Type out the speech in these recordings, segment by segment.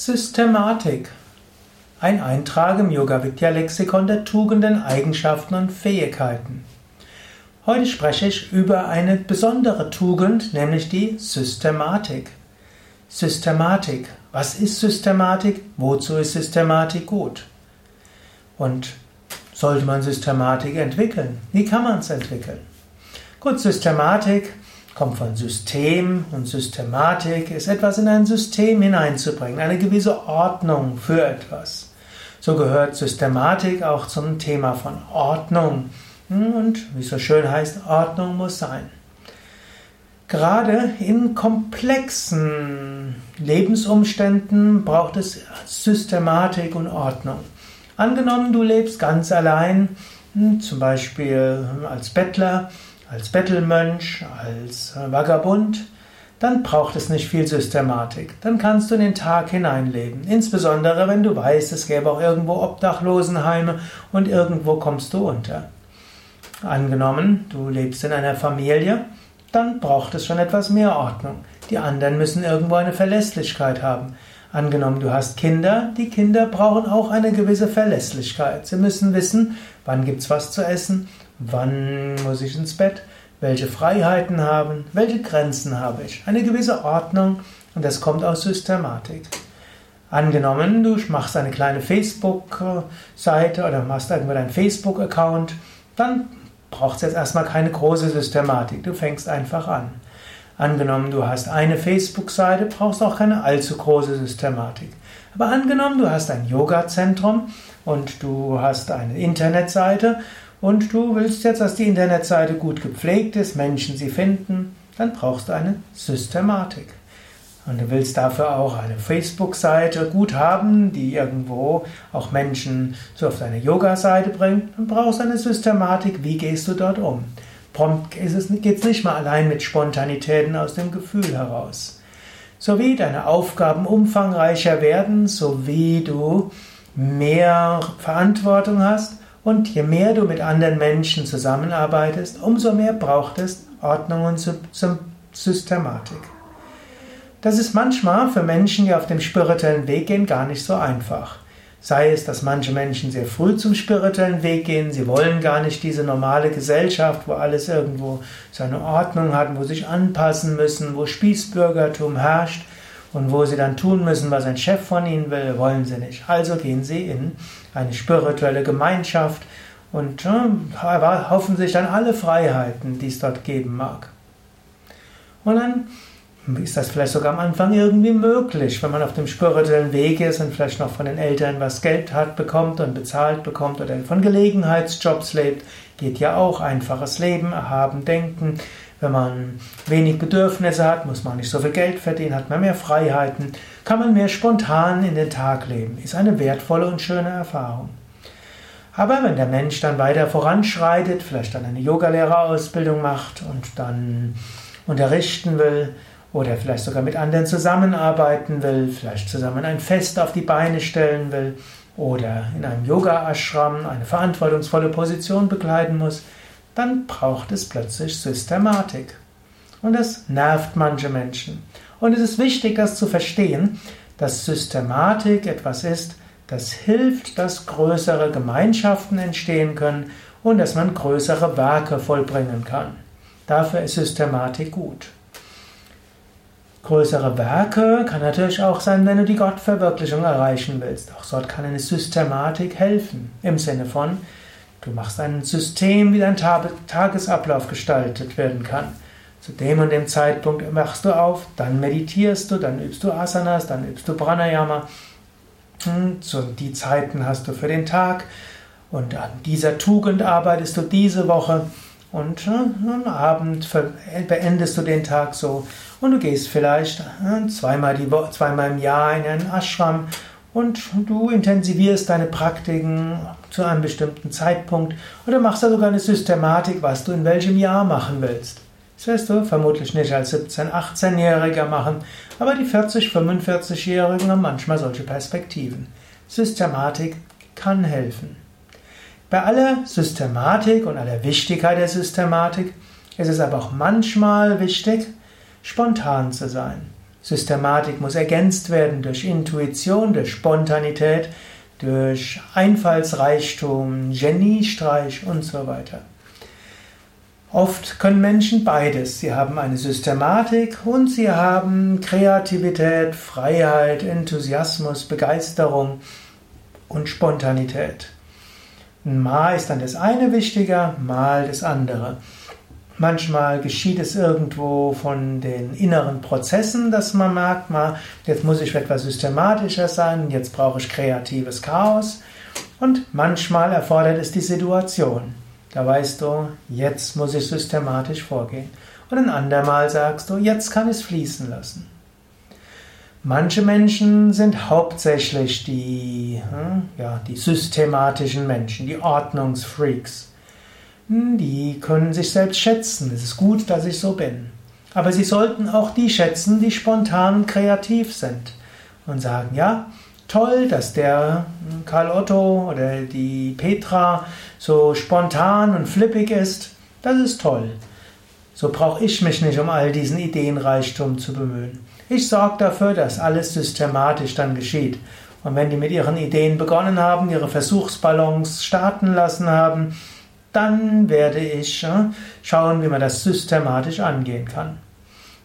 Systematik. Ein Eintrag im Yoga Vidya Lexikon der Tugenden, Eigenschaften und Fähigkeiten. Heute spreche ich über eine besondere Tugend, nämlich die Systematik. Systematik. Was ist Systematik? Wozu ist Systematik gut? Und sollte man Systematik entwickeln? Wie kann man es entwickeln? Gut, Systematik kommt von System und Systematik ist etwas in ein System hineinzubringen, eine gewisse Ordnung für etwas. So gehört Systematik auch zum Thema von Ordnung. Und wie es so schön heißt, Ordnung muss sein. Gerade in komplexen Lebensumständen braucht es Systematik und Ordnung. Angenommen, du lebst ganz allein, hm, zum Beispiel als Bettler, als Bettelmönch, als Vagabund, dann braucht es nicht viel Systematik. Dann kannst du in den Tag hineinleben. Insbesondere wenn du weißt, es gäbe auch irgendwo Obdachlosenheime und irgendwo kommst du unter. Angenommen, du lebst in einer Familie, dann braucht es schon etwas mehr Ordnung. Die anderen müssen irgendwo eine Verlässlichkeit haben. Angenommen, du hast Kinder, die Kinder brauchen auch eine gewisse Verlässlichkeit. Sie müssen wissen, wann gibt es was zu essen Wann muss ich ins Bett? Welche Freiheiten haben? Welche Grenzen habe ich? Eine gewisse Ordnung und das kommt aus Systematik. Angenommen, du machst eine kleine Facebook-Seite oder machst irgendwo deinen Facebook-Account, dann braucht es jetzt erstmal keine große Systematik. Du fängst einfach an. Angenommen, du hast eine Facebook-Seite, brauchst auch keine allzu große Systematik. Aber angenommen, du hast ein Yoga-Zentrum und du hast eine Internetseite und du willst jetzt, dass die Internetseite gut gepflegt ist, Menschen sie finden, dann brauchst du eine Systematik. Und du willst dafür auch eine Facebook-Seite gut haben, die irgendwo auch Menschen so auf deine Yoga-Seite bringt, dann brauchst du eine Systematik, wie gehst du dort um. Prompt geht es nicht mal allein mit Spontanitäten aus dem Gefühl heraus. So wie deine Aufgaben umfangreicher werden, so wie du mehr Verantwortung hast, und je mehr du mit anderen Menschen zusammenarbeitest, umso mehr braucht es Ordnung und Systematik. Das ist manchmal für Menschen, die auf dem spirituellen Weg gehen, gar nicht so einfach. Sei es, dass manche Menschen sehr früh zum spirituellen Weg gehen, sie wollen gar nicht diese normale Gesellschaft, wo alles irgendwo seine Ordnung hat, wo sich anpassen müssen, wo Spießbürgertum herrscht und wo sie dann tun müssen, was ein Chef von ihnen will, wollen sie nicht. Also gehen sie in eine spirituelle Gemeinschaft und ja, hoffen sich dann alle Freiheiten, die es dort geben mag. Und dann ist das vielleicht sogar am Anfang irgendwie möglich, wenn man auf dem spirituellen Weg ist und vielleicht noch von den Eltern was Geld hat, bekommt und bezahlt bekommt oder von Gelegenheitsjobs lebt, geht ja auch einfaches Leben, erhaben denken. Wenn man wenig Bedürfnisse hat, muss man nicht so viel Geld verdienen, hat man mehr Freiheiten, kann man mehr spontan in den Tag leben. Ist eine wertvolle und schöne Erfahrung. Aber wenn der Mensch dann weiter voranschreitet, vielleicht dann eine Yogalehrerausbildung macht und dann unterrichten will oder vielleicht sogar mit anderen zusammenarbeiten will, vielleicht zusammen ein Fest auf die Beine stellen will oder in einem Yoga-Ashram eine verantwortungsvolle Position bekleiden muss, dann braucht es plötzlich Systematik. Und das nervt manche Menschen. Und es ist wichtig, das zu verstehen, dass Systematik etwas ist, das hilft, dass größere Gemeinschaften entstehen können und dass man größere Werke vollbringen kann. Dafür ist Systematik gut. Größere Werke kann natürlich auch sein, wenn du die Gottverwirklichung erreichen willst. Auch dort kann eine Systematik helfen. Im Sinne von, Du machst ein System, wie dein Tagesablauf gestaltet werden kann. Zu dem und dem Zeitpunkt wachst du auf, dann meditierst du, dann übst du Asanas, dann übst du Pranayama. Zu die Zeiten hast du für den Tag und an dieser Tugend arbeitest du diese Woche und am Abend beendest du den Tag so und du gehst vielleicht zweimal, die zweimal im Jahr in einen Ashram und du intensivierst deine Praktiken zu einem bestimmten Zeitpunkt oder machst da sogar eine Systematik, was du in welchem Jahr machen willst. Das wirst du vermutlich nicht als 17-, 18-Jähriger machen, aber die 40-, 45-Jährigen haben manchmal solche Perspektiven. Systematik kann helfen. Bei aller Systematik und aller Wichtigkeit der Systematik ist es aber auch manchmal wichtig, spontan zu sein. Systematik muss ergänzt werden durch Intuition, durch Spontanität, durch Einfallsreichtum, Geniestreich und so weiter. Oft können Menschen beides. Sie haben eine Systematik und sie haben Kreativität, Freiheit, Enthusiasmus, Begeisterung und Spontanität. Mal ist dann das eine wichtiger, mal das andere. Manchmal geschieht es irgendwo von den inneren Prozessen, dass man merkt, mal, jetzt muss ich etwas systematischer sein, jetzt brauche ich kreatives Chaos. Und manchmal erfordert es die Situation. Da weißt du, jetzt muss ich systematisch vorgehen. Und ein andermal sagst du, jetzt kann ich es fließen lassen. Manche Menschen sind hauptsächlich die, hm, ja, die systematischen Menschen, die Ordnungsfreaks. Hm, die können sich selbst schätzen. Es ist gut, dass ich so bin. Aber sie sollten auch die schätzen, die spontan kreativ sind und sagen, ja, toll, dass der Karl Otto oder die Petra so spontan und flippig ist. Das ist toll. So brauche ich mich nicht um all diesen Ideenreichtum zu bemühen. Ich sorge dafür, dass alles systematisch dann geschieht. Und wenn die mit ihren Ideen begonnen haben, ihre Versuchsballons starten lassen haben, dann werde ich äh, schauen, wie man das systematisch angehen kann.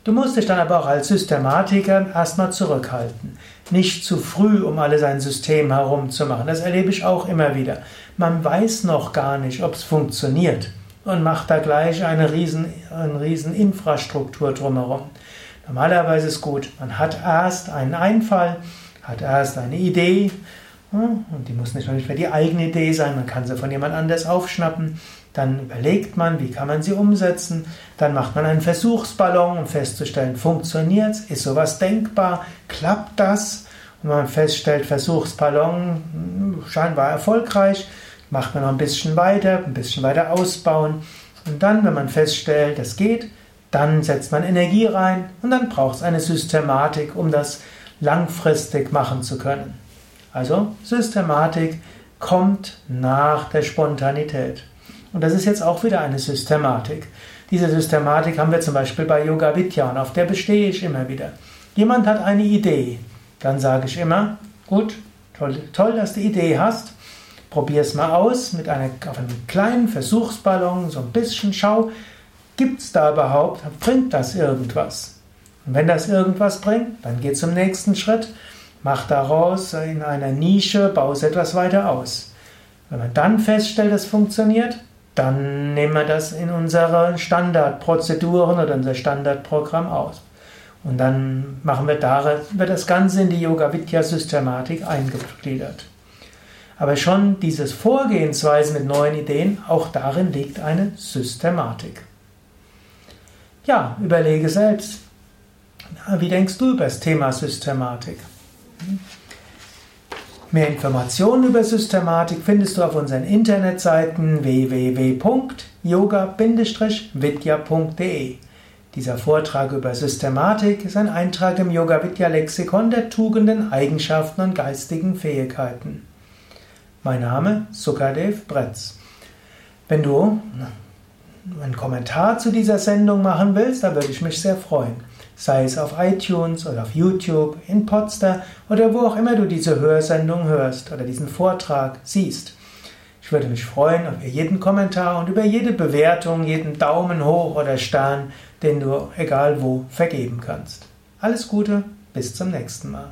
Du musst dich dann aber auch als Systematiker erstmal zurückhalten. Nicht zu früh um alles ein System herumzumachen. Das erlebe ich auch immer wieder. Man weiß noch gar nicht, ob es funktioniert und macht da gleich eine riesen, eine riesen Infrastruktur drumherum. Normalerweise ist gut, man hat erst einen Einfall, hat erst eine Idee, und die muss nicht mehr die eigene Idee sein, man kann sie von jemand anders aufschnappen. Dann überlegt man, wie kann man sie umsetzen. Dann macht man einen Versuchsballon, um festzustellen, funktioniert es, ist sowas denkbar, klappt das? Und man feststellt, Versuchsballon hm, scheinbar erfolgreich, macht man noch ein bisschen weiter, ein bisschen weiter ausbauen. Und dann, wenn man feststellt, das geht, dann setzt man Energie rein und dann braucht es eine Systematik, um das langfristig machen zu können. Also Systematik kommt nach der Spontanität. Und das ist jetzt auch wieder eine Systematik. Diese Systematik haben wir zum Beispiel bei Yoga Vidya und auf der bestehe ich immer wieder. Jemand hat eine Idee, dann sage ich immer, gut, toll, toll dass du die Idee hast, probier es mal aus mit einer, auf einem kleinen Versuchsballon, so ein bisschen schau, gibt es da überhaupt, bringt das irgendwas? Und wenn das irgendwas bringt, dann geht zum nächsten Schritt Mach daraus in einer Nische, baue es etwas weiter aus. Wenn man dann feststellt, es funktioniert, dann nehmen wir das in unsere Standardprozeduren oder unser Standardprogramm aus. Und dann machen wir da, wird das Ganze in die Yoga Vidya Systematik eingegliedert. Aber schon dieses Vorgehensweise mit neuen Ideen, auch darin liegt eine Systematik. Ja, überlege selbst. Wie denkst du über das Thema Systematik? Mehr Informationen über Systematik findest du auf unseren Internetseiten www.yoga-vidya.de. Dieser Vortrag über Systematik ist ein Eintrag im Yoga Vidya Lexikon der Tugenden, Eigenschaften und geistigen Fähigkeiten. Mein Name Sukadev Bretz. Wenn du einen Kommentar zu dieser Sendung machen willst, da würde ich mich sehr freuen sei es auf iTunes oder auf YouTube, in Podstar oder wo auch immer du diese Hörsendung hörst oder diesen Vortrag siehst. Ich würde mich freuen über jeden Kommentar und über jede Bewertung, jeden Daumen hoch oder Stern, den du egal wo vergeben kannst. Alles Gute, bis zum nächsten Mal.